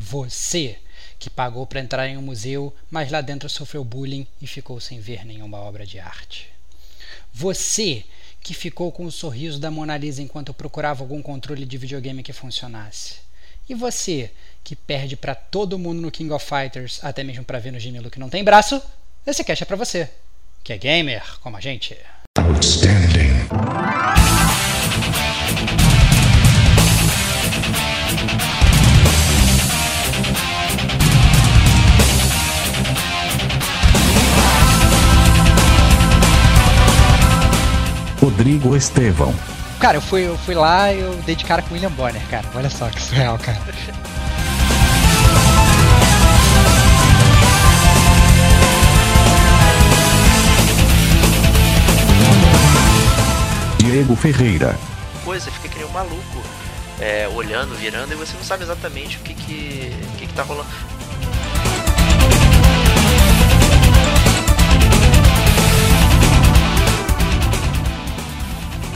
Você que pagou para entrar em um museu, mas lá dentro sofreu bullying e ficou sem ver nenhuma obra de arte. Você que ficou com o sorriso da Mona Lisa enquanto procurava algum controle de videogame que funcionasse. E você que perde para todo mundo no King of Fighters, até mesmo para ver no Gimelo que não tem braço, esse cast é para você, que é gamer como a gente. Outstanding. Rodrigo Estevão. Cara, eu fui, eu fui lá e eu dei de cara com o William Bonner, cara. Olha só que surreal, cara. Diego Ferreira. Coisa, fica que nem um maluco. É, olhando, virando, e você não sabe exatamente o que que, o que, que tá rolando.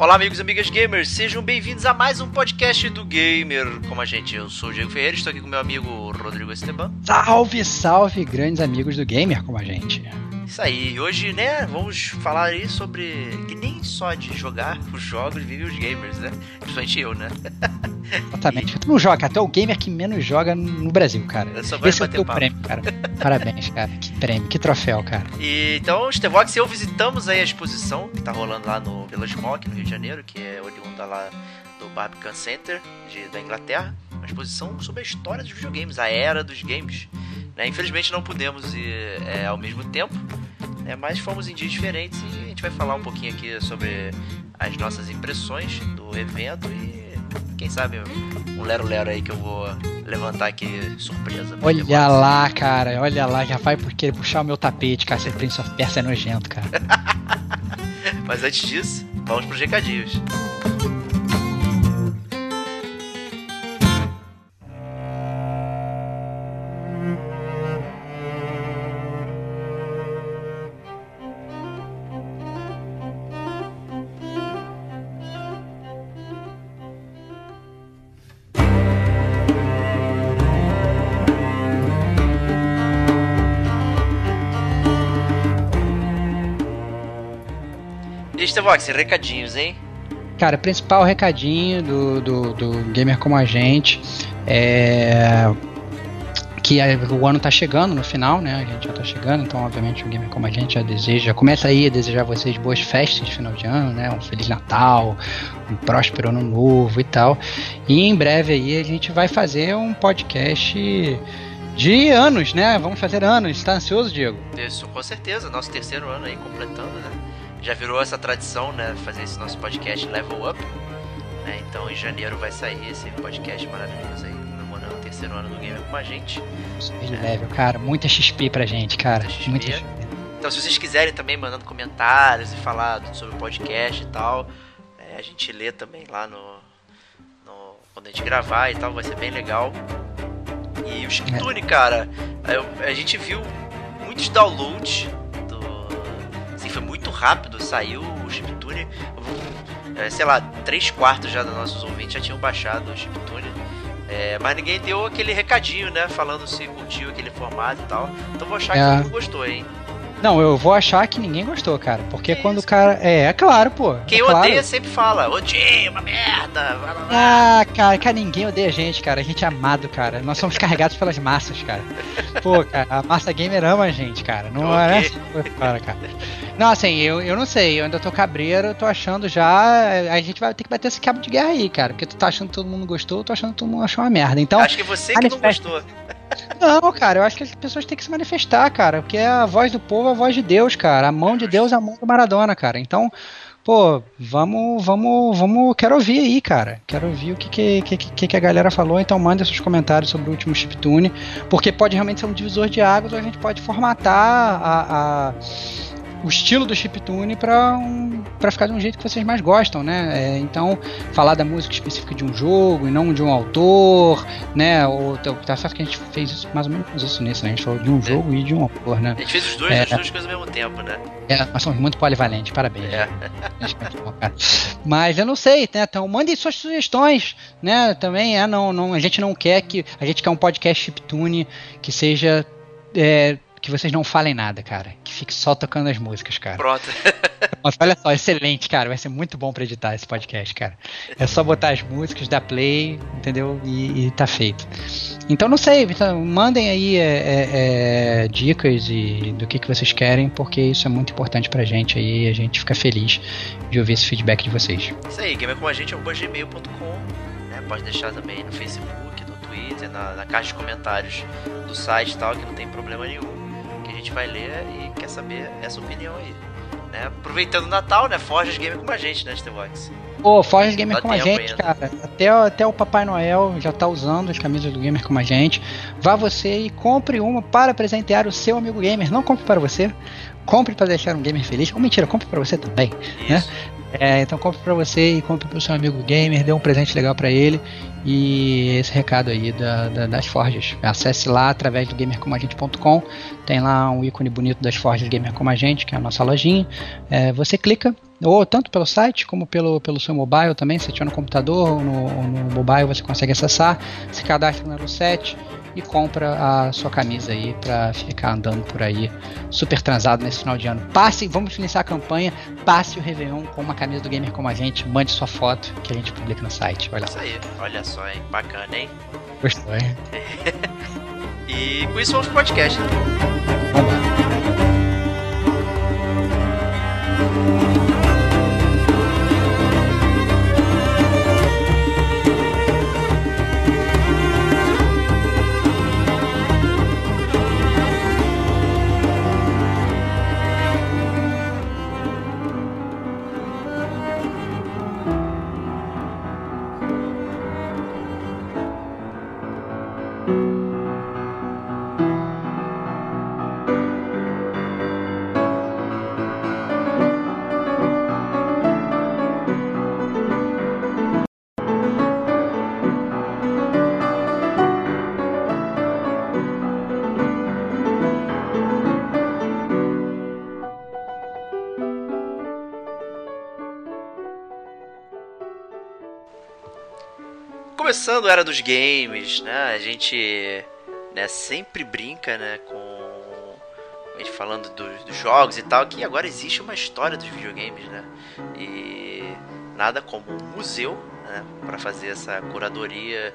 Olá, amigos e amigas gamers, sejam bem-vindos a mais um podcast do Gamer como a gente. Eu sou o Diego Ferreira, estou aqui com meu amigo Rodrigo Esteban. Salve, salve, grandes amigos do Gamer como a gente. Isso aí, hoje, né, vamos falar aí sobre que nem só de jogar os jogos vive os gamers, né? Principalmente eu, né? Exatamente. Tu não joga, até o gamer que menos joga no Brasil, cara. Esse é o teu papo. prêmio, cara. Parabéns, cara. Que prêmio, que troféu, cara. E, então, Stevox e eu visitamos aí a exposição que tá rolando lá no Village Mall, aqui no Rio de Janeiro, que é oriunda lá do Barbican Center de, da Inglaterra. Uma exposição sobre a história dos videogames, a era dos games. Né? Infelizmente não pudemos ir é, ao mesmo tempo, né? mas fomos em dias diferentes e a gente vai falar um pouquinho aqui sobre as nossas impressões do evento e quem sabe um lero-lero aí que eu vou levantar aqui surpresa. Olha lá, cara, olha lá, já vai por querer puxar o meu tapete, cara. Esse Prince of Persia é nojento, cara. mas antes disso, vamos pros recadinhos. Estevox, recadinhos, hein? Cara, principal recadinho do, do, do Gamer Como a Gente é que o ano tá chegando no final, né? A gente já tá chegando, então obviamente o Gamer Como a Gente já deseja, começa aí a desejar a vocês boas festas de final de ano, né? Um Feliz Natal, um próspero ano novo e tal. E em breve aí a gente vai fazer um podcast de anos, né? Vamos fazer anos. Tá ansioso, Diego? Isso, com certeza. Nosso terceiro ano aí completando, né? Já virou essa tradição, né? Fazer esse nosso podcast Level Up. Né, então em janeiro vai sair esse podcast maravilhoso aí, comemorando o terceiro ano do Gamer com a gente. É. Level, cara, muita XP pra gente, cara. Muita XP. Muita XP. Então se vocês quiserem também mandando comentários e falar sobre o podcast e tal, é, a gente lê também lá no, no, Quando a gente gravar e tal, vai ser bem legal. E o Chiptune, é. cara, a, a gente viu muitos downloads foi muito rápido, saiu o chiptune. Sei lá, 3 quartos já dos nossos ouvintes já tinham baixado o chiptune. É, mas ninguém deu aquele recadinho, né? Falando se curtiu aquele formato e tal. Então vou achar é. que todo mundo gostou, hein? Não, eu vou achar que ninguém gostou, cara. Porque quando o cara. É, é claro, pô. Quem é odeia claro. sempre fala, odeia, uma merda. Blá, blá, blá. Ah, cara, cara, ninguém odeia a gente, cara. A gente é amado, cara. Nós somos carregados pelas massas, cara. Pô, cara, a massa gamer ama a gente, cara. Não okay. é assim, cara, cara. Não, assim, eu, eu não sei, eu ainda tô cabreiro, eu tô achando já. A gente vai ter que bater esse cabo de guerra aí, cara. Porque tu tá achando que todo mundo gostou, eu tô achando que todo mundo achou uma merda. Então. Acho que você que não gostou. Não, cara, eu acho que as pessoas têm que se manifestar, cara. Porque é a voz do povo é a voz de Deus, cara. A mão de Deus é a mão do Maradona, cara. Então, pô, vamos, vamos, vamos, quero ouvir aí, cara. Quero ouvir o que, que, que, que a galera falou, então manda seus comentários sobre o último chiptune, porque pode realmente ser um divisor de águas ou a gente pode formatar a, a o estilo do chiptune para um, pra ficar de um jeito que vocês mais gostam, né? É, então, falar da música específica de um jogo e não de um autor, né? Ou, tá certo que a gente fez isso, mais ou menos isso nisso, né? A gente falou de um é. jogo é. e de um autor, né? A gente fez os dois, é, as duas coisas ao mesmo tempo, né? É, nós somos muito polivalentes, parabéns. É. Mas eu não sei, né? Então mandem suas sugestões, né? Também é, não, não, a gente não quer que. A gente quer um podcast chiptune que seja. É, que vocês não falem nada, cara. Que fique só tocando as músicas, cara. Pronto. Nossa, olha só, excelente, cara. Vai ser muito bom pra editar esse podcast, cara. É só botar as músicas, dar play, entendeu? E, e tá feito. Então não sei, então, mandem aí é, é, é, dicas e do que, que vocês querem, porque isso é muito importante pra gente aí. A gente fica feliz de ouvir esse feedback de vocês. Isso aí, gamercomagente.gmail.com né? Pode deixar também no Facebook, no Twitter, na, na caixa de comentários do site e tal, que não tem problema nenhum gente vai ler e quer saber essa opinião aí. Né? Aproveitando o Natal, né? Forjas Gamer com a gente, né, Stevox? Pô, Forjas Gamer Dá com a gente, ainda. cara. Até, até o Papai Noel já tá usando as camisas do Gamer com a gente. Vá você e compre uma para presentear o seu amigo gamer. Não compre para você, compre para deixar um gamer feliz. Ou mentira, compre para você também. Né? Isso. Né? É, então compre para você e compre para o seu amigo gamer, dê um presente legal para ele e esse recado aí da, da, das forjas. Acesse lá através do gamercomagente.com, tem lá um ícone bonito das forjas Gamer Como a Gente, que é a nossa lojinha. É, você clica, ou tanto pelo site como pelo, pelo seu mobile também, se tiver no computador ou no, no mobile você consegue acessar, se cadastra no 7 e compra a sua camisa aí para ficar andando por aí super transado nesse final de ano. Passe, vamos finalizar a campanha, passe o Réveillon com uma camisa do Gamer como a gente, mande sua foto que a gente publica no site. Olha isso aí, olha só, hein? Bacana, hein? Gostou, hein? e com isso vamos pro podcast. Né? Vamos lá. Começando a era dos games, né? A gente né, sempre brinca, né, com a gente falando dos, dos jogos e tal, que agora existe uma história dos videogames, né? E nada como um museu, né, para fazer essa curadoria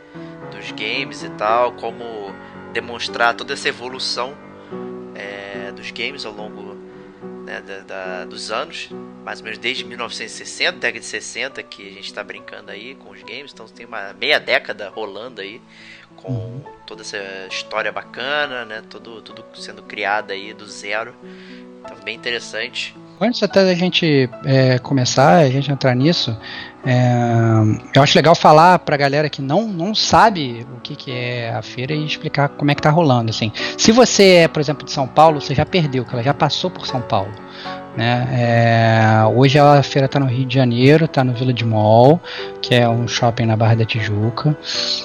dos games e tal, como demonstrar toda essa evolução é, dos games ao longo né, da, da, dos anos, mais ou menos desde 1960, década de 60, que a gente está brincando aí com os games, então tem uma meia década rolando aí com toda essa história bacana, né, tudo, tudo sendo criado aí do zero, então bem interessante. Antes até da gente é, começar, a gente entrar nisso, é, eu acho legal falar pra galera que não, não sabe o que, que é a feira e explicar como é que tá rolando. Assim. Se você é, por exemplo, de São Paulo, você já perdeu, que ela já passou por São Paulo. Né? É, hoje a feira está no Rio de Janeiro, está no Village Mall, que é um shopping na Barra da Tijuca,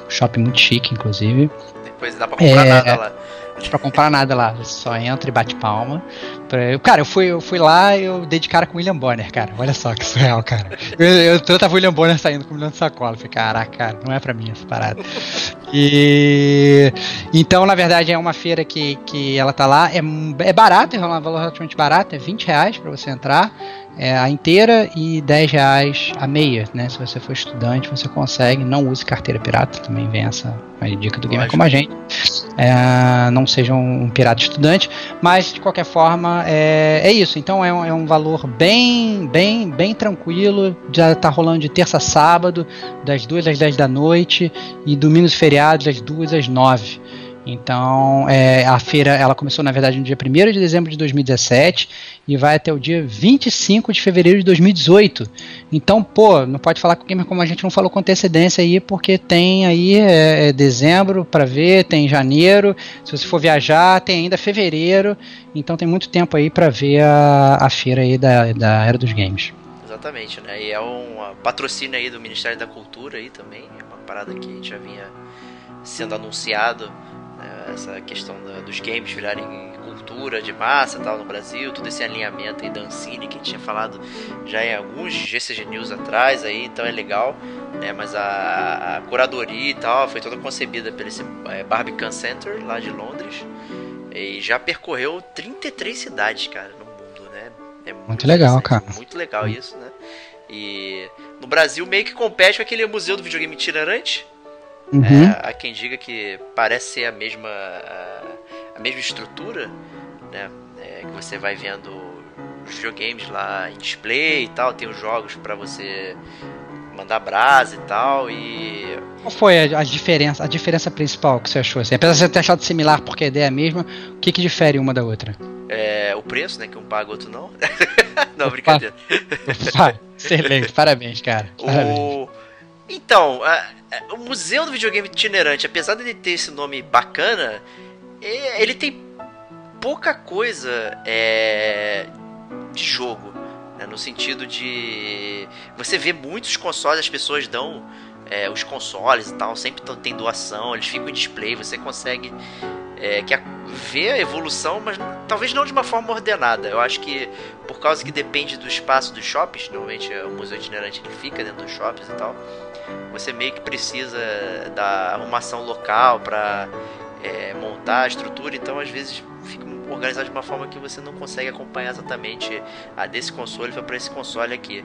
shopping muito chique, inclusive. Depois dá pra comprar é, nada lá pra comprar nada lá. Você só entra e bate palma. Pra... Cara, eu fui, eu fui lá e eu dei de cara com o William Bonner, cara. Olha só que surreal, cara. Eu, eu, eu tava o William Bonner saindo com um milhão de sacola. falei, caraca, cara, não é pra mim essa parada. E então, na verdade, é uma feira que, que ela tá lá. É, é barato, é um valor relativamente barato, é 20 reais pra você entrar é, a inteira e 10 reais a meia, né? Se você for estudante, você consegue. Não use carteira pirata, também vem essa dica do gamer como a gente. É, não seja um, um, pirata estudante, mas de qualquer forma é, é isso. Então é um, é um, valor bem, bem, bem tranquilo. Já está rolando de terça a sábado, das 2 às 10 da noite, e domingos e feriados, das 2 às 9. Então, é, a feira ela começou na verdade no dia 1 de dezembro de 2017 e vai até o dia 25 de fevereiro de 2018. Então, pô, não pode falar com o gamer como a gente não falou com antecedência aí, porque tem aí é, é dezembro para ver, tem janeiro. Se você for viajar, tem ainda fevereiro. Então, tem muito tempo aí para ver a, a feira aí da, da era dos games. Exatamente, né? E é um patrocínio aí do Ministério da Cultura aí também, é uma parada que já vinha sendo anunciado essa questão da, dos games virarem cultura de massa tal no Brasil, todo esse alinhamento aí da Ancine que a gente tinha falado já em alguns GCG News atrás aí, então é legal, né, mas a, a curadoria e tal foi toda concebida pelo esse é, Barbican Center lá de Londres e já percorreu 33 cidades, cara, no mundo, né? É muito, muito legal, cara. Muito legal isso, né? E no Brasil meio que compete com aquele museu do videogame itinerante, Uhum. É, há quem diga que parece ser a mesma, a, a mesma estrutura, né? É, que você vai vendo os videogames lá em display e tal, tem os jogos para você mandar brasa e tal e qual foi a, diferença a diferença principal que você achou assim? apesar de você ter achado similar porque a ideia é a mesma o que que difere uma da outra é o preço né que um paga outro não não brincadeira excelente parabéns cara parabéns. o então o Museu do Videogame Itinerante, apesar de ter esse nome bacana, ele tem pouca coisa é, de jogo. Né? No sentido de. Você vê muitos consoles, as pessoas dão é, os consoles e tal, sempre tem doação, eles ficam em display, você consegue é, que ver a evolução, mas talvez não de uma forma ordenada. Eu acho que por causa que depende do espaço dos shoppings, normalmente o museu itinerante ele fica dentro dos shoppings e tal você meio que precisa da arrumação local para é, montar a estrutura, então às vezes fica organizado de uma forma que você não consegue acompanhar exatamente a desse console para esse console aqui.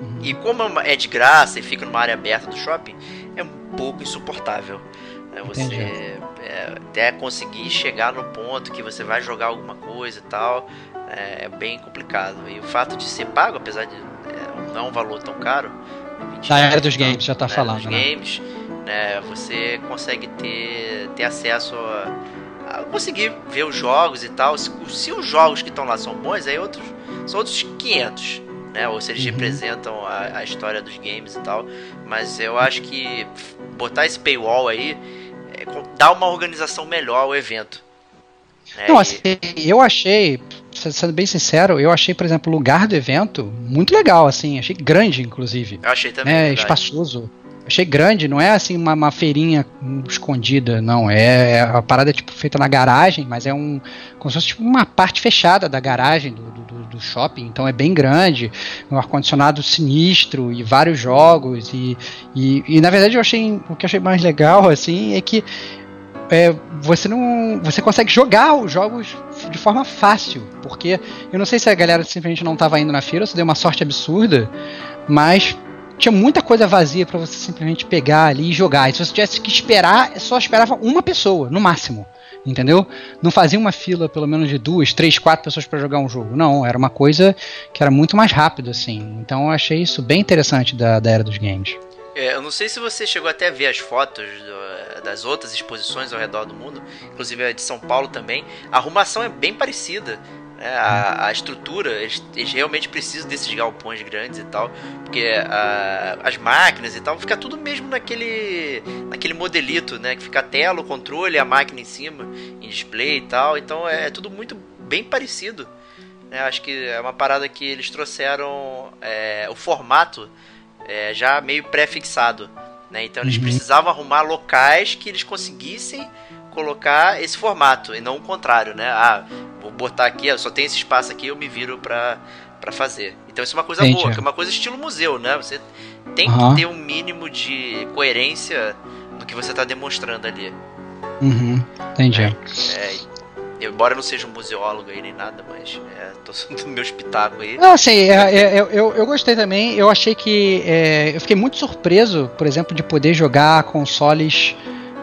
Uhum. E como é de graça e fica numa área aberta do shopping, é um pouco insuportável. Né? Você é, até conseguir chegar no ponto que você vai jogar alguma coisa e tal, é, é bem complicado. E o fato de ser pago, apesar de é, não é um valor tão caro, da era dos games, já tá falando. Dos né? games, né? Você consegue ter, ter acesso a, a, conseguir ver os jogos e tal. Se, se os jogos que estão lá são bons, aí outros são outros 500, né? Ou se eles uhum. representam a, a, história dos games e tal. Mas eu acho que botar esse paywall aí é, dá uma organização melhor ao evento. Né? Não, assim, eu achei, sendo bem sincero, eu achei, por exemplo, o lugar do evento muito legal, assim, achei grande, inclusive. Eu achei também. É, espaçoso. Achei grande, não é assim uma, uma, feirinha escondida, não. É, é a parada é tipo feita na garagem, mas é um. como se fosse tipo, uma parte fechada da garagem do, do, shopping, então é bem grande, um ar-condicionado sinistro e vários jogos. E, e, e, na verdade eu achei. O que eu achei mais legal, assim, é que é, você não. Você consegue jogar os jogos de forma fácil. Porque eu não sei se a galera simplesmente não estava indo na feira, se deu uma sorte absurda, mas tinha muita coisa vazia para você simplesmente pegar ali e jogar. E se você tivesse que esperar, só esperava uma pessoa, no máximo. Entendeu? Não fazia uma fila pelo menos de duas, três, quatro pessoas para jogar um jogo. Não, era uma coisa que era muito mais rápido assim. Então eu achei isso bem interessante da, da era dos games. É, eu não sei se você chegou até a ver as fotos do, das outras exposições ao redor do mundo, inclusive a de São Paulo também. A arrumação é bem parecida. Né? A, a, estrutura, eles, eles, realmente precisam desses galpões grandes e tal, porque a, as máquinas e tal, fica tudo mesmo naquele, naquele modelito, né? Que fica a tela, o controle, a máquina em cima, em display e tal. Então é, é tudo muito bem parecido. Né? Acho que é uma parada que eles trouxeram é, o formato é, já meio pré-fixado. Né? Então eles uhum. precisavam arrumar locais que eles conseguissem colocar esse formato e não o contrário, né? Ah, vou botar aqui, só tem esse espaço aqui, eu me viro para para fazer. Então isso é uma coisa Entendi. boa, que é uma coisa estilo museu, né? Você tem uhum. que ter um mínimo de coerência no que você está demonstrando ali. Uhum. Entendi. É, é, Embora eu não seja um museólogo aí nem nada, mas é, tô do meu espetáculo aí. Não, assim, é, é, eu, eu gostei também. Eu achei que. É, eu fiquei muito surpreso, por exemplo, de poder jogar consoles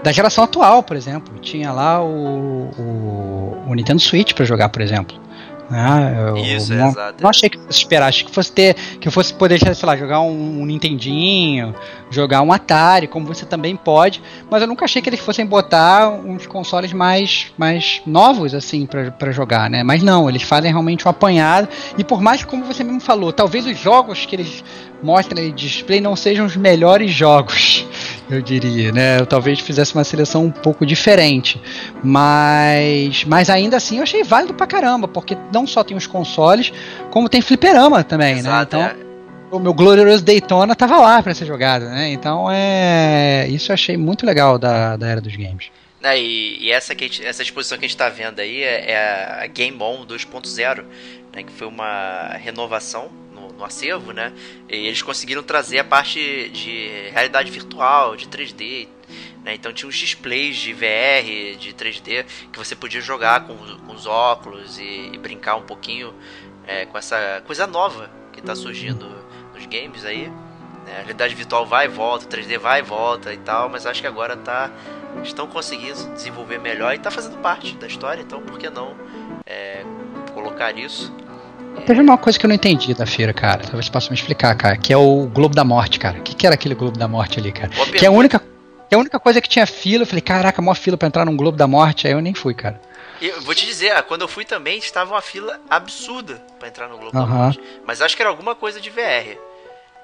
da geração atual, por exemplo. Tinha lá o, o, o Nintendo Switch para jogar, por exemplo. Né? Eu Isso, não, exato. não achei que fosse esperar, achei que fosse ter, que fosse poder, sei lá, jogar um, um Nintendinho, jogar um Atari, como você também pode, mas eu nunca achei que eles fossem botar uns consoles mais, mais novos, assim, pra jogar, né? Mas não, eles fazem realmente um apanhado, e por mais que, como você mesmo falou, talvez os jogos que eles mostram aí de display não sejam os melhores jogos, eu diria, né? Eu talvez fizesse uma seleção um pouco diferente, mas, mas ainda assim eu achei válido pra caramba, porque não só tem os consoles, como tem fliperama também, Exato, né? Então, é. o meu Glorious Daytona tava lá pra ser jogado, né? Então é. Isso eu achei muito legal da, da era dos games. Né, e, e essa, que gente- essa exposição que a gente está vendo aí é, é a Game On 2.0, né, que foi uma renovação no, acervo, né? E eles conseguiram trazer a parte de realidade virtual, de 3D. Né, então tinha uns displays de VR, de 3D, que você podia jogar com, os- com os óculos e, e brincar um pouquinho é, com essa coisa nova que está surgindo nos games aí. né? A realidade virtual vai e volta, o 3D vai e volta e tal, mas acho que agora tá estão conseguindo desenvolver melhor e tá fazendo parte da história, então por que não é, colocar isso? Teve uma coisa que eu não entendi da feira, cara. Talvez você possa me explicar, cara. Que é o Globo da Morte, cara. O que, que era aquele Globo da Morte ali, cara? Que é a única. Que é a única coisa que tinha fila, eu falei, caraca, maior fila pra entrar num Globo da Morte, aí eu nem fui, cara. Eu vou te dizer, ah, quando eu fui também estava uma fila absurda pra entrar no Globo da Aham. Morte. Mas acho que era alguma coisa de VR.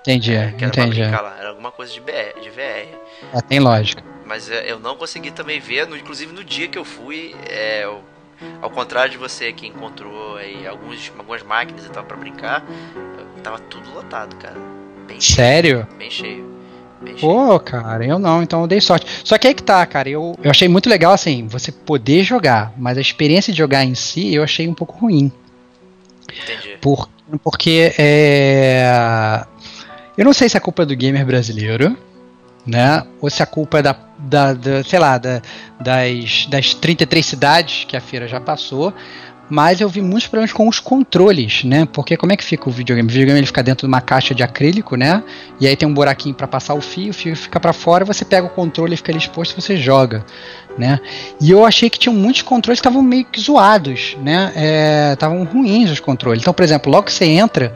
Entendi, é, que era entendi. lá, era alguma coisa de VR. De VR. É, tem lógica. Mas é, eu não consegui também ver, no- inclusive no dia que eu fui, é, eu- ao contrário de você que encontrou aí alguns, algumas máquinas e tal pra brincar, tava tudo lotado, cara. Bem cheio. Sério? Bem cheio. Bem cheio. Pô, cara, eu não, então eu dei sorte. Só que aí que tá, cara, eu, eu achei muito legal, assim, você poder jogar, mas a experiência de jogar em si eu achei um pouco ruim. Entendi. Por, porque é. Eu não sei se a culpa é do gamer brasileiro, né? Ou se a culpa é da, da, da- sei lá, da- das, das 33 cidades que a feira já passou. Mas eu vi muitos problemas com os controles, né? Porque como é que fica o videogame? O videogame ele fica dentro de uma caixa de acrílico, né? E aí tem um buraquinho para passar o fio, o fio fica para fora, você pega o controle e fica ali exposto você joga, né? E eu achei que tinham muitos controles que estavam meio que zoados, né? Estavam ruins os controles. Então, por exemplo, logo que você entra,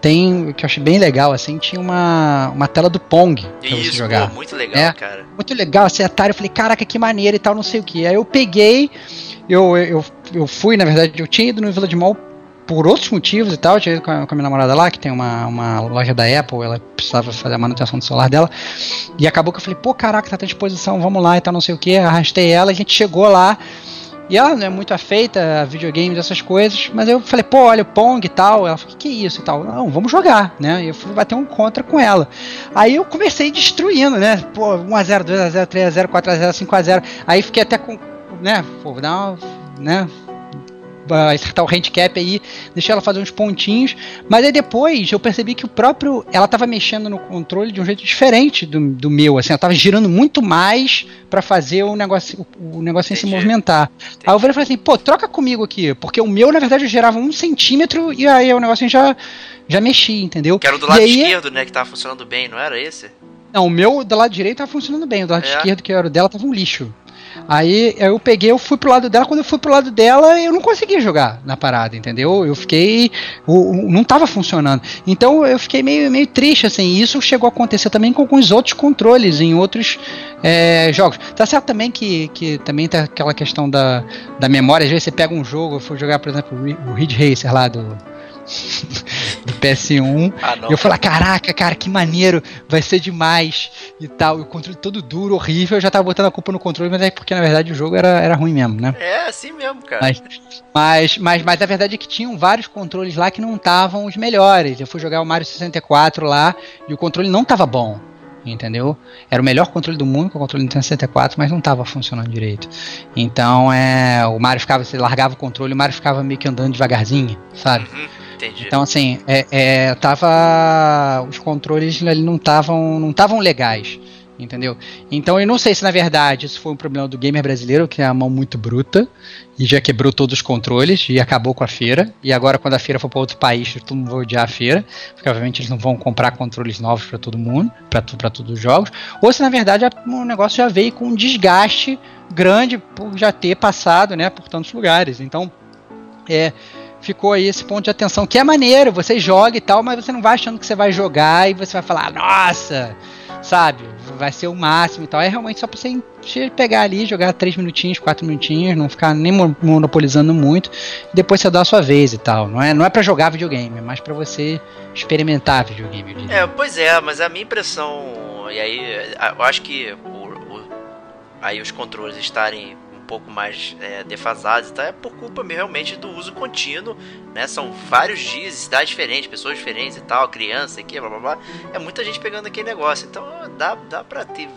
tem, o que eu achei bem legal, assim, tinha uma, uma tela do Pong pra você Isso, jogar pô, muito legal, É. cara. muito legal, assim, Atari, eu falei, caraca, que maneiro e tal, não sei o que. Aí eu peguei, eu, eu, eu fui, na verdade, eu tinha ido no Village Mall por outros motivos e tal, eu tinha ido com a, com a minha namorada lá, que tem uma, uma loja da Apple, ela precisava fazer a manutenção do celular dela, e acabou que eu falei, pô, caraca, tá à disposição, vamos lá e tal, não sei o que, arrastei ela, a gente chegou lá, e ela não é muito afeita a videogames, essas coisas, mas eu falei, pô, olha o Pong e tal. Ela falou, que, que é isso e tal? Não, vamos jogar, né? E eu fui bater um contra com ela. Aí eu comecei destruindo, né? Pô, 1x0, 2x0, 3x0, 4x0, 5x0. Aí fiquei até com, né? Pô, dar uma, né? Acertar o handicap aí, deixei ela fazer uns pontinhos, mas aí depois eu percebi que o próprio. Ela tava mexendo no controle de um jeito diferente do, do meu, assim, ela tava girando muito mais para fazer o negócio, o, o negocinho se Entendi. movimentar. Aí eu falei assim, pô, troca comigo aqui, porque o meu, na verdade, eu gerava um centímetro e aí o negocinho já, já mexia, entendeu? Que era o do lado aí- esquerdo, né? Que tava funcionando bem, não era esse? Não, o meu do lado direito tava funcionando bem, o do lado É. esquerdo, que era o dela, tava um lixo. Aí eu peguei, eu fui pro lado dela, quando eu fui pro lado dela, eu não conseguia jogar na parada, entendeu? Eu fiquei. o- o- não tava funcionando. Então eu fiquei meio, meio triste, assim. E isso chegou a acontecer também com, os outros controles em outros é, jogos. Tá certo também que, que também tem aquela questão da, da memória. Às vezes você pega um jogo, eu fui jogar, por exemplo, o Ridge Racer lá do. do PS1 Ah, e eu falei, caraca, cara, que maneiro, vai ser demais e tal. E o controle todo duro, horrível, eu já tava botando a culpa no controle, mas é porque na verdade o jogo era, era ruim mesmo, né? É, assim mesmo, cara. Mas, mas, mas, mas a verdade é que tinham vários controles lá que não estavam os melhores. Eu fui jogar o Mario 64 lá e o controle não tava bom. Entendeu? Era o melhor controle do mundo, com o controle do Nintendo 64, mas não estava funcionando direito. Então é. O Mario ficava, você largava o controle, o Mario ficava meio que andando devagarzinho, sabe? Uhum, entendi. Então, assim, é, é, tava. Os controles ali não estavam não estavam legais. Entendeu? Então eu não sei se na verdade isso foi um problema do gamer brasileiro, que é a mão muito bruta, e já quebrou todos os controles e acabou com a feira. E agora, quando a feira for para outro país, todo mundo vai odiar a feira, porque obviamente eles não vão comprar controles novos para todo mundo, para todos os jogos. Ou se na verdade o negócio já veio com um desgaste grande por já ter passado né, por tantos lugares. Então, é, ficou aí esse ponto de atenção, que é maneiro, você joga e tal, mas você não vai achando que você vai jogar e você vai falar, nossa, sabe, vai ser o máximo e tal. É realmente só pra você pegar ali, jogar 3 minutinhos, 4 minutinhos, não ficar nem monopolizando muito, depois você dá a sua vez e tal. Não é, não é para jogar videogame, é mais para você experimentar videogame. É, pois é, mas a minha impressão, e aí eu acho que o, o, aí os controles estarem pouco mais é, defasados, tá? É por culpa realmente do uso contínuo, né? São vários dias, cidades diferentes, pessoas diferentes e tal, criança aqui, blá blá blá. É muita gente pegando aquele negócio. Então dá, dá pra ter.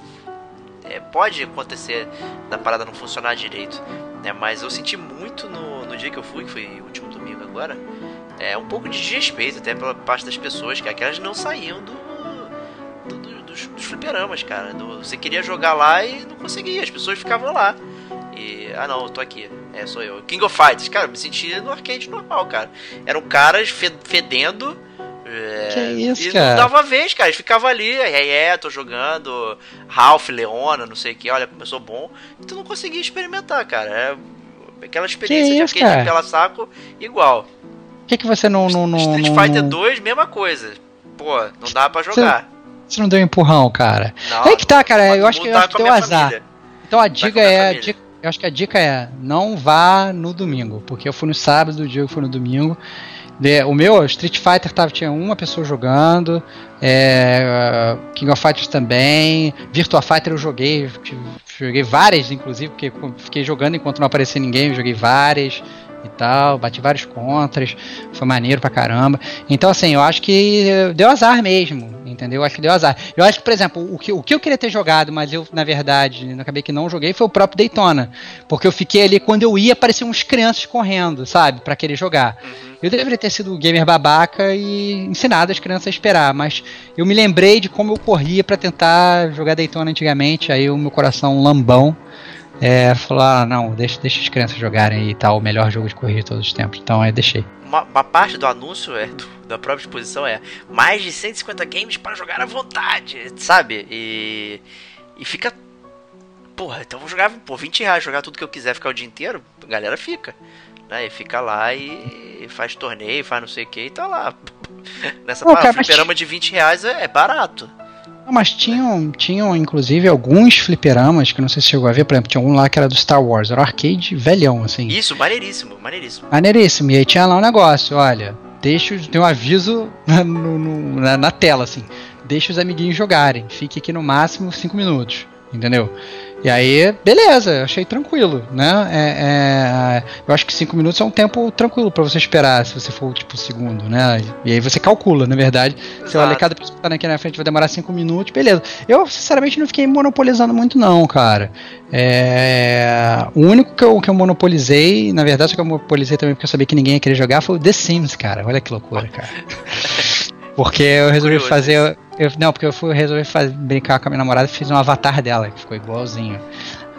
É, pode acontecer da parada não funcionar direito, né? Mas eu senti muito no, no dia que eu fui, que foi o último domingo agora, é um pouco de desrespeito até pela parte das pessoas, que aquelas não saíam do dos, dos fliperamas, cara. Do, você queria jogar lá e não conseguia, as pessoas ficavam lá. E. Ah não, eu tô aqui. É, sou eu. King of Fighters, cara, me senti no arcade normal, cara. Eram caras fedendo. É, que isso, e cara? não dava vez, cara. Eles ficavam ali, é, é, tô jogando Ralph, Leona, não sei o que, olha, começou bom. E tu não conseguia experimentar, cara. É aquela experiência que isso, de arcade pela saco, igual. Por que, que você não, não, não. Street Fighter 2, mesma coisa. Pô, não dá pra jogar. Você, você não deu um empurrão, cara. Não, é que tá, cara. Eu acho que, eu acho que deu azar. Família. Então a dica é. A dica, eu acho que a dica é não vá no domingo, porque eu fui no sábado, o Diego foi no domingo. O meu Street Fighter tava, tinha uma pessoa jogando, é, King of Fighters também, Virtua Fighter eu joguei, joguei várias inclusive, porque fiquei jogando enquanto não aparecia ninguém, eu joguei várias e tal, bati vários contras, foi maneiro pra caramba. Então, assim, eu acho que deu azar mesmo, entendeu? Eu acho que deu azar. Eu acho que, por exemplo, o que, o que eu queria ter jogado, mas eu, na verdade, acabei que não joguei, foi o próprio Daytona. Porque eu fiquei ali, quando eu ia, pareciam uns crianças correndo, sabe? para querer jogar. Eu deveria ter sido gamer babaca e ensinado as crianças a esperar, mas eu me lembrei de como eu corria para tentar jogar Daytona antigamente, aí o meu coração lambão é, falou, ah, não, deixa, deixa as crianças jogarem e tal, o melhor jogo de corrida de todos os tempos. Então, aí deixei. Uma, uma parte do anúncio é do, da própria exposição é mais de 150 games para jogar à vontade, sabe? E, e fica. Porra, então vou jogar por 20 reais, jogar tudo que eu quiser, ficar o dia inteiro, a galera fica. Né? E fica lá e faz torneio, faz não sei o que e tá lá. Nessa Pô, parada, fliperama de 20 reais é, é barato. Mas tinham, tinham, inclusive, alguns fliperamas, que não sei se chegou a ver, por exemplo, tinha um lá que era do Star Wars, era um arcade velhão, assim. Isso, maneiríssimo, maneiríssimo. Maneiríssimo, e aí tinha lá um negócio, olha, deixa, tem um aviso na, no, no, na, na tela, assim, deixa os amiguinhos jogarem, fique aqui no máximo 5 minutos, entendeu? E aí, beleza, achei tranquilo, né? É, é, eu acho que cinco minutos é um tempo tranquilo para você esperar, se você for tipo segundo, né? E aí você calcula, na verdade. Exato. Se olha cada pessoa que tá aqui na frente vai demorar cinco minutos, beleza. Eu, sinceramente, não fiquei monopolizando muito, não, cara. É, o único que eu, que eu monopolizei, na verdade, que eu monopolizei também porque eu sabia que ninguém ia querer jogar, foi o The Sims, cara. Olha que loucura, cara. Porque eu resolvi fazer. Eu, não, porque eu fui, resolvi fazer, brincar com a minha namorada e fiz um avatar dela, que ficou igualzinho.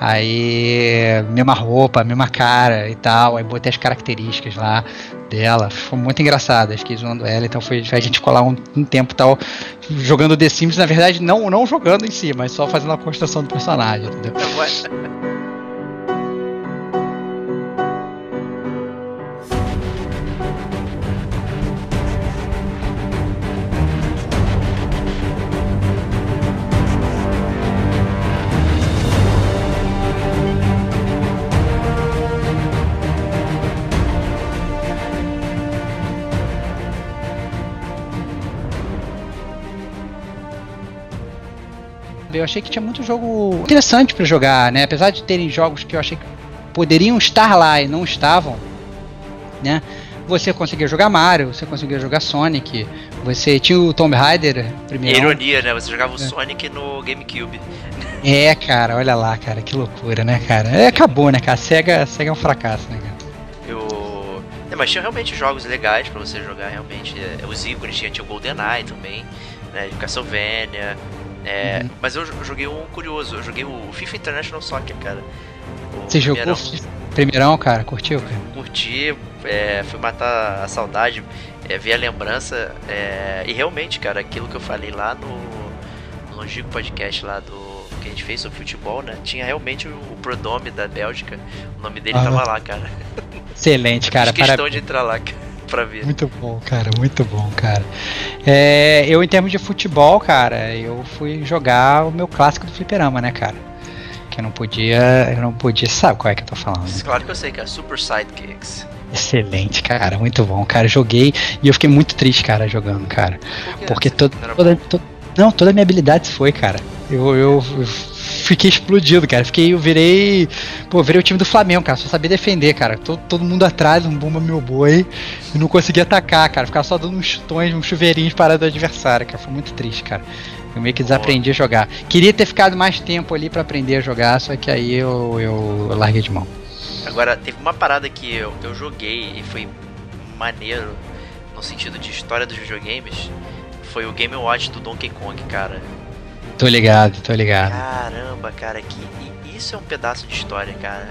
Aí, mesma roupa, mesma cara e tal. Aí botei as características lá dela. Foi muito engraçado. Fiquei zoando ela. Então foi a gente colar um, um tempo tal jogando The Sims. Na verdade, não, não jogando em si, mas só fazendo a construção do personagem, entendeu? Eu achei que tinha muito jogo interessante para jogar, né? Apesar de terem jogos que eu achei que poderiam estar lá e não estavam, né? Você conseguia jogar Mario, você conseguia jogar Sonic, você tinha o Tomb Raider primeiro. Ironia, né? Você jogava o é. Sonic no GameCube. É, cara, olha lá, cara, que loucura, né, cara? É, acabou, né, cara? A SEGA, a SEGA é um fracasso, né, cara? Eu... É, mas tinha realmente jogos legais para você jogar, realmente. É, os ícones, tinha, tinha o GoldenEye também, né, Castlevania, é, uhum. Mas eu joguei um curioso, eu joguei o FIFA International Soccer, cara. O Você jogou primeirão, cara? Curtiu, cara? Curti, é, fui matar a saudade, é, ver a lembrança. É, e realmente, cara, aquilo que eu falei lá no, no Longico Podcast lá do que a gente fez sobre futebol, né? Tinha realmente o, Prodome da Bélgica. O nome dele Ah. tava lá, cara. Excelente, cara. Fiz questão de entrar lá cara, pra ver. Muito bom, cara, muito bom, cara. É, eu, em termos de futebol, cara, eu fui jogar o meu clássico do fliperama, né, cara? Que eu não podia. Eu não podia. Sabe qual é que eu tô falando? Claro que eu sei, cara. Super Sidekicks. Excelente, cara, muito bom, cara. Joguei e eu fiquei muito triste, cara, jogando, cara. Por? Porque todo, toda, não, toda a minha habilidade foi, cara. Eu, eu, eu fiquei explodido, cara. Fiquei, eu virei. Pô, virei o time do Flamengo, cara. Só sabia defender, cara. Todo, todo mundo atrás, um bomba meu boi. E não conseguia atacar, cara. Ficava só dando uns chutões, uns chuveirinhos para do adversário, cara. Foi muito triste, cara. Eu meio que desaprendi a jogar. Queria ter ficado mais tempo ali pra aprender a jogar, só que aí eu, eu, eu larguei de mão. Agora, teve uma parada que eu, eu joguei e foi maneiro no sentido de história dos videogames. Foi o Game Watch do Donkey Kong, cara. Tô ligado, tô ligado. Caramba, cara, que isso é um pedaço de história, cara.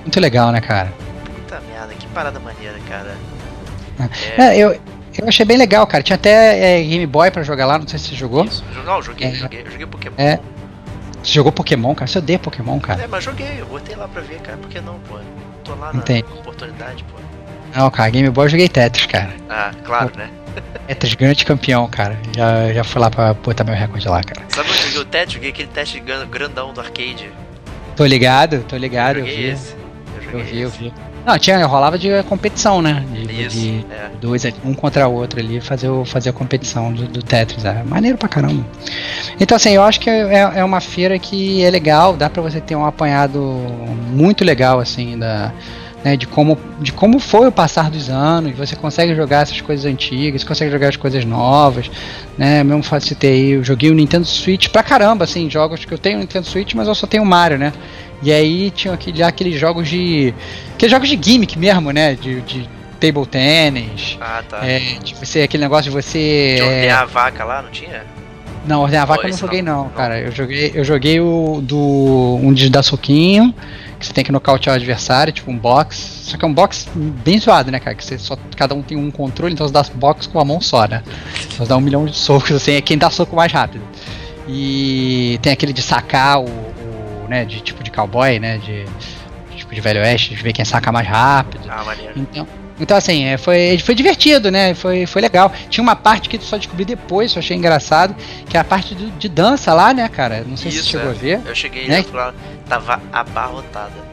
Muito legal, né, cara? Puta merda, que parada maneira, cara. É, eu, eu achei bem legal, cara. Tinha até é, Game Boy pra jogar lá, não sei se você jogou. Isso. Não, joguei, É. joguei, eu joguei Pokémon. É. Você jogou Pokémon, cara? Você odeia Pokémon, cara? É, mas joguei, eu botei lá pra ver, cara. Por que não, pô? Tô lá na Entendi. oportunidade, pô. Não, cara, Game Boy eu joguei Tetris, cara. Ah, claro, né? Tetris grande campeão, cara. Já, já fui lá pra botar meu recorde lá, cara. Sabe onde eu joguei o teste? Joguei aquele teste gran- grandão do arcade. Tô ligado, tô ligado, eu joguei vi. esse. Eu Eu vi, eu esse. vi. Não, tinha, rolava de competição, né? De, Isso, de é. dois, um contra o outro ali, fazer, o, fazer a competição do, do Tetris. É maneiro pra caramba. Então, assim, eu acho que é, é uma feira que é legal, dá pra você ter um apanhado muito legal, assim, da. Né, de, como, de como foi o passar dos anos, você consegue jogar essas coisas antigas, você consegue jogar as coisas novas, né? Mesmo citei aí, eu joguei o Nintendo Switch pra caramba, assim, jogos que eu tenho o Nintendo Switch, mas eu só tenho o Mario, né? E aí tinha aquele, aqueles jogos de. Aqueles jogos de gimmick mesmo, né? De, de table tennis. Ah, tá. É, de você, aquele negócio de você. É, ordenar a vaca lá, não tinha? não, ordenar a vaca Oh, eu não joguei não. não, Não. cara. Eu joguei, eu joguei o do. um de dar soquinho, que você tem que nocautear o adversário, tipo um box. Só que é um box bem zoado, né, cara? Que você só. Cada um tem um controle, então você dá box com a mão só, né? Então você dá um milhão de socos, assim, é quem dá soco mais rápido. E tem aquele de sacar o. o, né, de tipo de cowboy, né? De. Tipo de velho oeste, de ver quem saca mais rápido. Ah, maneiro. Então, então assim, é, foi, foi divertido, né? Foi, foi legal. Tinha uma parte que tu só descobri depois, eu achei engraçado, que é a parte do- de dança lá, né, cara? Não sei se Isso, você chegou é. a ver. Eu cheguei Né? lá, tava abarrotada.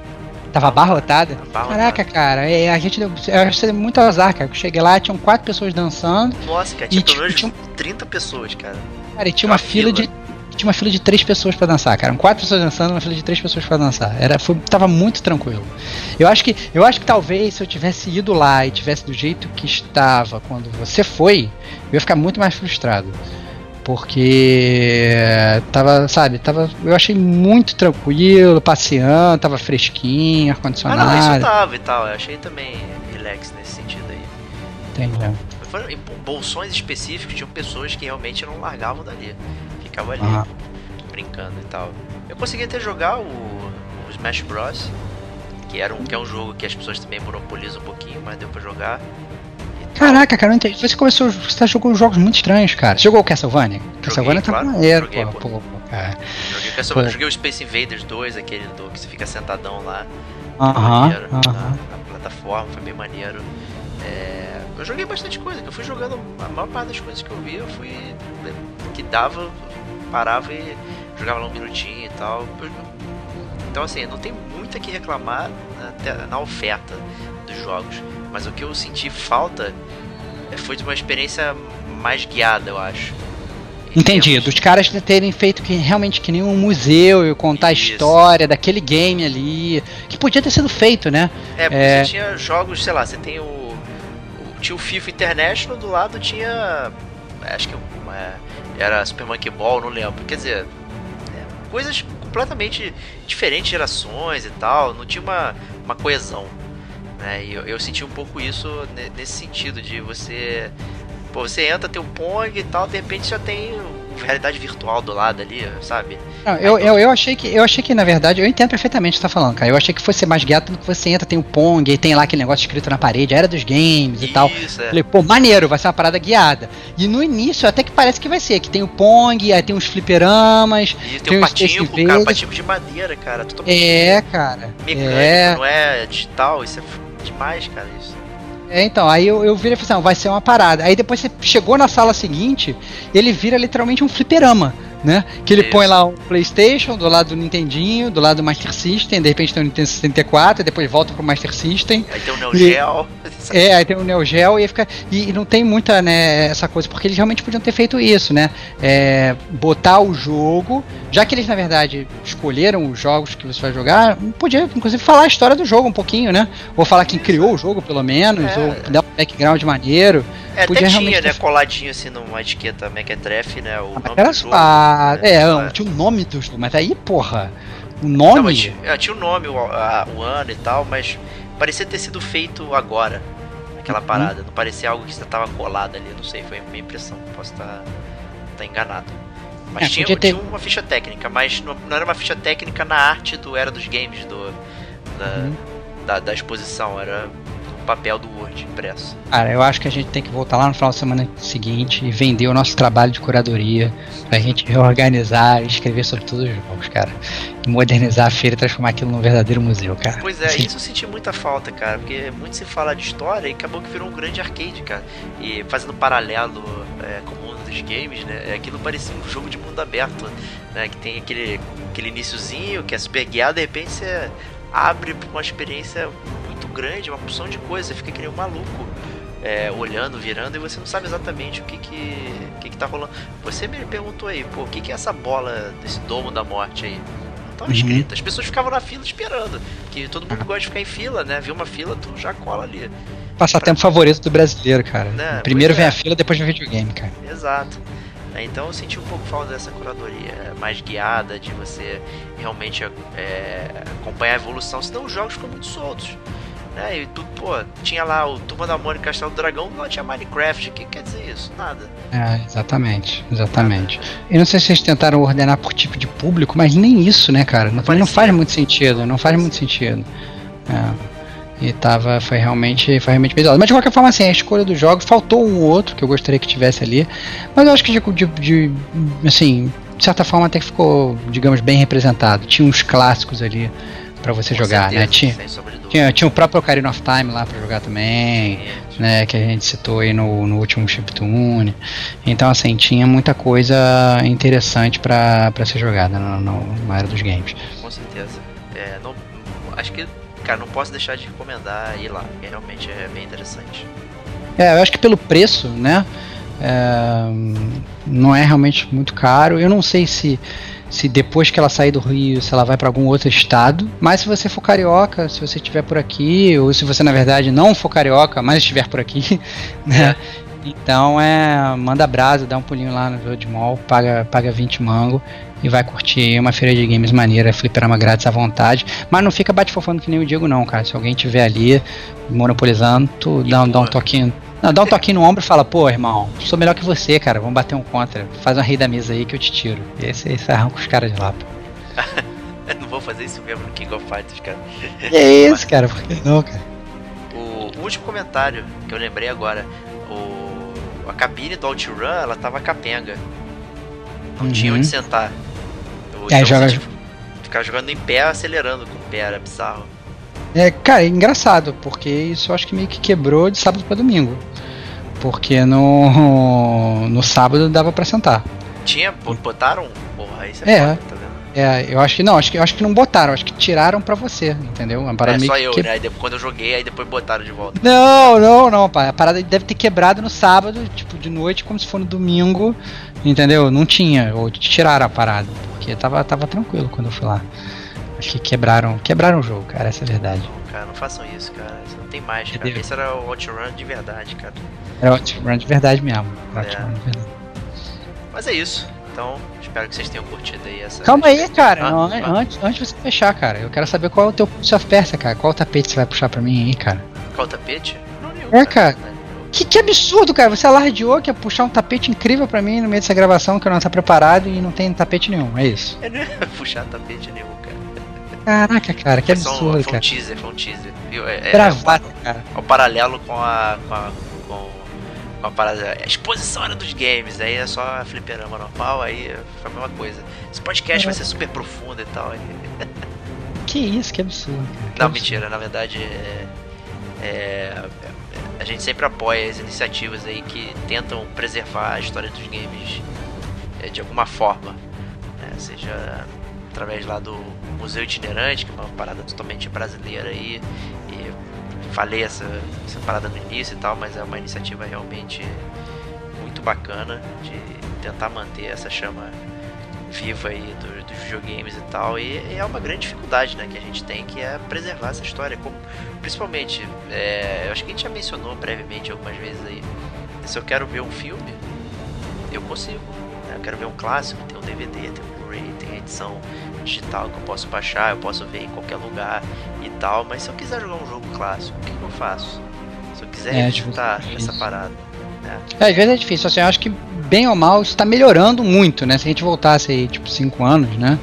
Tava abarrotada. Abarrotada. Caraca, cara, é, a gente deu. Eu acho que deu muito azar, cara. Eu cheguei lá, tinham quatro pessoas dançando, Nossa, cara, tinha E pelo menos tinha 30 pessoas, cara. cara, e tinha Uma uma fila fila. de. Tinha uma fila de três pessoas pra dançar, cara. Eram quatro pessoas dançando, uma fila de três pessoas pra dançar. Era, foi, tava muito tranquilo. Eu acho que, eu acho que talvez se eu tivesse ido lá e tivesse do jeito que estava quando você foi, eu ia ficar muito mais frustrado. Porque tava, sabe, tava, eu achei muito tranquilo, passeando, tava fresquinho, Ah, ar-condicionado. não, isso tava e tal. Eu achei também relax nesse sentido aí. Entendeu? Foram em bolsões específicos, tinham pessoas que realmente não largavam dali. Ficavam ali Ah. brincando e tal. Eu consegui até jogar o, o Smash Bros. Que, era um, que é um jogo que as pessoas também monopolizam um pouquinho, mas deu pra jogar. Caraca, cara. Você começou, você jogou jogos muito estranhos, cara. Você jogou o Castlevania? Castlevania tá claro. maneiro, Joguei, pô, pô. pô, cara. Joguei, Castlevania, joguei o Space Invaders 2, aquele do que você fica sentadão lá. Aham, maneiro, aham. na, na plataforma, foi bem maneiro. É, eu joguei bastante coisa, eu fui jogando a maior parte das coisas que eu vi, eu fui. que dava, parava e jogava lá um minutinho e tal. Então assim, não tem muito a que reclamar na, te- na oferta dos jogos. Mas o que eu senti falta é, foi de uma experiência mais guiada, eu acho. Entendi, dos caras terem feito que realmente que nem um museu e contar a Isso. história daquele game ali, que podia ter sido feito, né? É, porque É. você tinha jogos, sei lá, você tem o, o- Tinha o FIFA International, do lado tinha. Acho que uma- era Super Monkey Ball, não lembro. Quer dizer, é, coisas completamente diferentes gerações e tal, não tinha uma, uma coesão. Né? E eu, eu senti um pouco isso ne- nesse sentido, de você. Pô, você entra, tem o Pong e tal, de repente já tem realidade virtual do lado ali, sabe? Não, eu, eu, eu, achei que, eu achei que, na verdade, eu entendo perfeitamente o que você tá falando, cara. Eu achei que fosse mais guiado que você entra, tem o Pong, e tem lá aquele negócio escrito na parede, era dos games e Isso, tal. é. Falei, pô, maneiro, vai ser uma parada guiada. E no início até que parece que vai ser, que tem o Pong, aí tem os fliperamas. E tem Tem um patinho cara, patinho de madeira, cara. Totalmente É, cara. mecânico, É. não é digital, isso é demais, cara. Isso. É, então, aí eu, eu virei e falei assim, "Não, vai ser uma parada. Aí depois você chegou na sala seguinte, ele vira literalmente um fliperama, né? Que ele Isso. põe lá o Playstation do lado do Nintendinho, do lado do Master System, de repente tem o Nintendo 64, e depois volta pro Master System. Aí tem o Neo E- Geo. É, aí tem o Neo Geo e, fica, e, e não tem muita, né, essa coisa, porque eles realmente podiam ter feito isso, né? É, botar o jogo, já que eles na verdade escolheram os jogos que você vai jogar, podia inclusive falar a história do jogo um pouquinho, né? Ou falar quem criou o jogo, pelo menos, É. ou dar um background maneiro. É, até Podia tinha, realmente né, coladinho assim numa etiqueta Mequetrefe, né, o Ah, nome era do jogo. Né, É, não, tinha o nome do jogo, mas aí, porra, o Não, nome. mas tinha, é, tinha o nome, o, a- o ano e tal, mas parecia ter sido feito agora, aquela Uhum. parada. Não parecia algo que já tava colado ali, não sei, foi a minha impressão, posso estar estar enganado. Mas É, tinha, ter- tinha uma ficha técnica, mas não, não era uma ficha técnica na arte do Era dos Games, do, da, Uhum. da, da exposição, era papel do Word impresso. Cara, eu acho que a gente tem que voltar lá no final de semana seguinte e vender o nosso trabalho de curadoria pra gente reorganizar e escrever sobre todos os jogos, cara. E modernizar a feira e transformar aquilo num verdadeiro museu, cara. Pois é, Sim. isso eu senti muita falta, cara, porque muito se fala de história e acabou que virou um grande arcade, cara. E fazendo paralelo é, com o mundo dos games, né? Aquilo parecia um jogo de mundo aberto, né? Que tem aquele, aquele iniciozinho que é super guiado, de repente você abre pra uma experiência grande, uma porção de coisas, você fica que nem um maluco. é, olhando, virando, e você não sabe exatamente o que que, que que tá rolando. Você me perguntou aí, pô, o que que é essa bola desse domo da morte aí? Não tava Uhum. escrito. As pessoas ficavam na fila esperando. Que todo mundo gosta de ficar em fila, né? Viu uma fila, tu já cola ali. Passatempo favorito do brasileiro, cara. Né, Primeiro pois vem é. a fila, depois vem o videogame, cara. Exato. É, Então eu senti um pouco falta dessa curadoria mais guiada, de você realmente é, acompanhar a evolução, senão os jogos ficam muito soltos. Né? E tu, pô, tinha lá o Turma da Mônica Castelo do Dragão, não tinha Minecraft. O que quer dizer isso? Nada. É, exatamente, exatamente. Eu não sei se vocês tentaram ordenar por tipo de público, mas nem isso, né, cara? Não, não faz muito sentido, não faz muito sentido. É. E tava, foi realmente, foi realmente pesado. Mas de qualquer forma, assim, a escolha dos jogos, faltou um ou outro que eu gostaria que tivesse ali. Mas eu acho que de, de, de assim, de certa forma até que ficou, digamos, bem representado. Tinha uns clássicos ali pra você Com jogar, certeza, né? Tinha, tinha, tinha o próprio Ocarina of Time lá pra jogar também né, que a gente citou aí no, no último Chiptune. Então, assim, tinha muita coisa interessante pra ser jogada no, no, na era dos games. Com certeza. É, não, acho que, cara, não posso deixar de recomendar ir lá, porque realmente é bem interessante. É, eu acho que pelo preço, né, é, não é realmente muito caro. Eu não sei se se depois que ela sair do Rio, se ela vai pra algum outro estado. Mas se você for carioca, se você estiver por aqui, ou se você na verdade não for carioca, mas estiver por aqui, né? Então é, manda brasa, dá um pulinho lá no Village Mall, paga, paga 20 mango e vai curtir uma feira de games maneira, fliperama grátis à vontade. Mas não fica bate-fofando que nem o Diego não, cara. Se alguém tiver ali monopolizando, tu dá, dá um toquinho. Não, dá um toquinho no ombro e fala, pô, irmão, sou melhor que você, cara. Vamos bater um contra. Faz uma rei da mesa aí que eu te tiro. E esse, esse arranca os caras de lá, pô. Eu não vou fazer isso mesmo no King of Fighters, cara. Que é isso, cara? Por que não, cara? O, o último comentário que eu lembrei agora, o, a cabine do OutRun, ela tava capenga. Não tinha Uhum. onde sentar. O, É, então joga- você, tipo, ficava jogando em pé, acelerando com o pé, era bizarro. É, cara, é engraçado, porque isso eu acho que meio que quebrou de sábado pra domingo. Porque no, no sábado dava pra sentar. Tinha, bo- botaram? Porra, isso é, É. foda, tá vendo? É, eu acho que não, acho que, eu acho que não botaram, acho que tiraram pra você, entendeu? Uma parada É só eu, que- né? Aí depois, quando eu joguei, aí depois botaram de volta. Não, não, não, pá. A parada deve ter quebrado no sábado, tipo, de noite, como se for no domingo, entendeu? Não tinha, ou tiraram a parada, porque tava, tava tranquilo quando eu fui lá. Acho que quebraram, quebraram o jogo, cara, essa é a verdade. Cara, não façam isso, cara. Isso não tem mais, cara. Esse era o OutRun de verdade, cara. Era ótimo, run de verdade mesmo. É. de verdade. Mas é isso. Então, espero que vocês tenham curtido aí essa. Calma aí, cara. Ah, não, ah. antes, antes de você fechar, cara, eu quero saber qual é o teu Prince of Persia, cara. Qual tapete você vai puxar pra mim aí, cara? Qual tapete? Não, nenhum. É, cara. Que, que absurdo, cara. Você alardeou que ia puxar um tapete incrível pra mim no meio dessa gravação que eu não tá preparado e não tem tapete nenhum. É isso. Eu não ia puxar tapete nenhum, cara. Caraca, cara, que um- absurdo, foi um cara. teaser, foi um teaser. Viu? É, é, Gravata, cara. é o paralelo com a. com a. com, com a parada. A exposição era dos games, aí é só fliperama normal, aí foi a mesma coisa. Esse podcast vai ser super profundo e tal. aí- Que isso, que absurdo, cara. que Não, absurdo. mentira, na verdade é, é- a gente sempre apoia as iniciativas aí que tentam preservar a história dos games é, de alguma forma, né? seja através lá do Museu Itinerante, que é uma parada totalmente brasileira aí, e falei essa, essa parada no início e tal, mas é uma iniciativa realmente muito bacana de tentar manter essa chama viva aí do- dos videogames e tal e, e é uma grande dificuldade né, que a gente tem que é preservar essa história como, principalmente é, eu acho que a gente já mencionou brevemente algumas vezes aí se eu quero ver um filme eu consigo né? eu quero ver um clássico tem um DVD tem um edição digital que eu posso baixar eu posso ver em qualquer lugar e tal mas se eu quiser jogar um jogo clássico o que, que eu faço se eu quiser É, tipo, essa isso. parada É, às vezes é difícil, assim, eu acho que bem ou mal isso tá melhorando muito, né? Se a gente voltasse aí, tipo, 5 anos, né?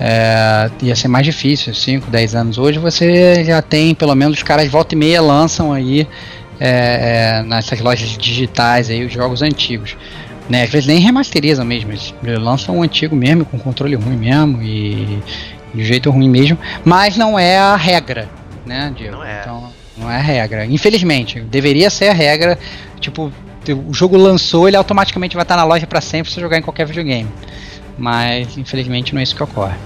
É, ia ser mais difícil, 5, 10 anos. Hoje você já tem, pelo menos, os caras volta e meia lançam aí é, é, nessas lojas digitais aí os jogos antigos. Né? Às vezes nem remasterizam mesmo, eles lançam o antigo mesmo, com controle ruim mesmo e de jeito ruim mesmo, mas não é a regra, né, Diego? Não é. Então, não é a regra. Infelizmente, deveria ser a regra, tipo, o jogo lançou, ele automaticamente vai estar na loja para sempre se você jogar em qualquer videogame. Mas infelizmente não é isso que ocorre.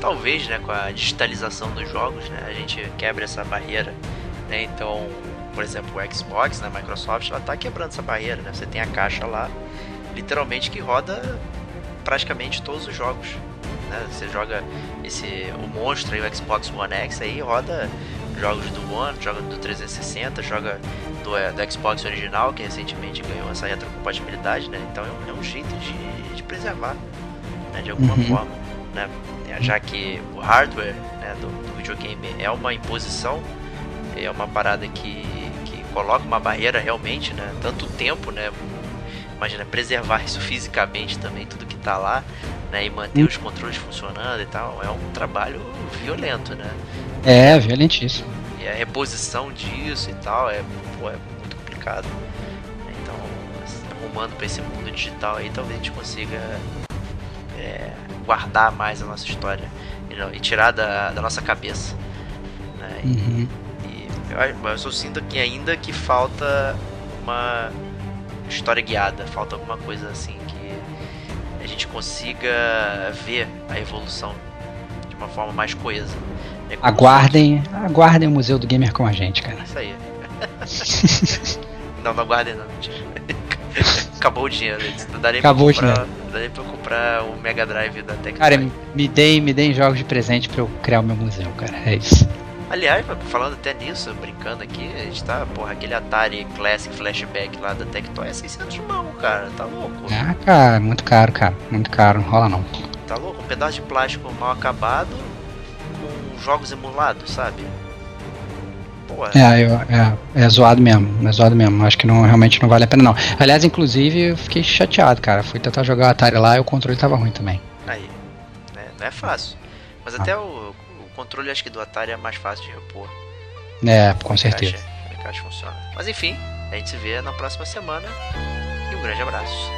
talvez né, com a digitalização dos jogos, né, a gente quebra essa barreira. Né? Então, por exemplo, o Xbox, né, a Microsoft, ela tá quebrando essa barreira. Né? Você tem a caixa lá, literalmente que roda praticamente todos os jogos. Né? Você joga esse o monstro aí, o Xbox One X aí roda jogos do One, joga do 360, joga do, eh, do Xbox original que recentemente ganhou essa retrocompatibilidade, né? Então é um, é um jeito de, de preservar, né? De alguma Uhum. forma, né? Já que o hardware né, do, do videogame é uma imposição, é uma parada que, que coloca uma barreira realmente, né? Tanto tempo, né? Imagina preservar isso fisicamente também, tudo que tá lá, né? E manter os controles funcionando e tal, é um trabalho violento, né? É, violentíssimo. E a reposição disso e tal é, pô, é muito complicado. Então, arrumando para esse mundo digital aí, talvez a gente consiga é, guardar mais a nossa história e, não- e tirar da, da nossa cabeça. né? E, Uhum. e eu, eu sinto que ainda que falta uma história guiada, falta alguma coisa assim que a gente consiga ver a evolução de uma forma mais coesa. É Aguardem, aguardem o Museu do Gamer com a gente, cara. isso aí. não, não aguardem não. Acabou o dinheiro. Não Acabou o pra comprar, não dá nem pra comprar o Mega Drive da Tectoy. Cara, me deem, me deem jogos de presente pra eu criar o meu museu, cara. É isso. Aliás, falando até nisso, brincando aqui, a gente tá, porra, aquele Atari Classic Flashback lá da Tectoy é 600 mão, cara. Tá louco? Ah, cara, muito caro, cara. Muito caro, rola não. Tá louco? Um pedaço de plástico mal acabado com jogos emulados, sabe? Porra. É, eu, é, é zoado mesmo, é zoado mesmo. Acho que não, realmente não vale a pena não. Aliás, inclusive, eu fiquei chateado, cara. Fui tentar jogar o Atari lá e o controle tava ruim também. Aí. né, não é fácil. Mas até o, o controle acho que do Atari é mais fácil de repor. É, com certeza. Caixa, a caixa funciona. Mas enfim, a gente se vê na próxima semana. E um grande abraço.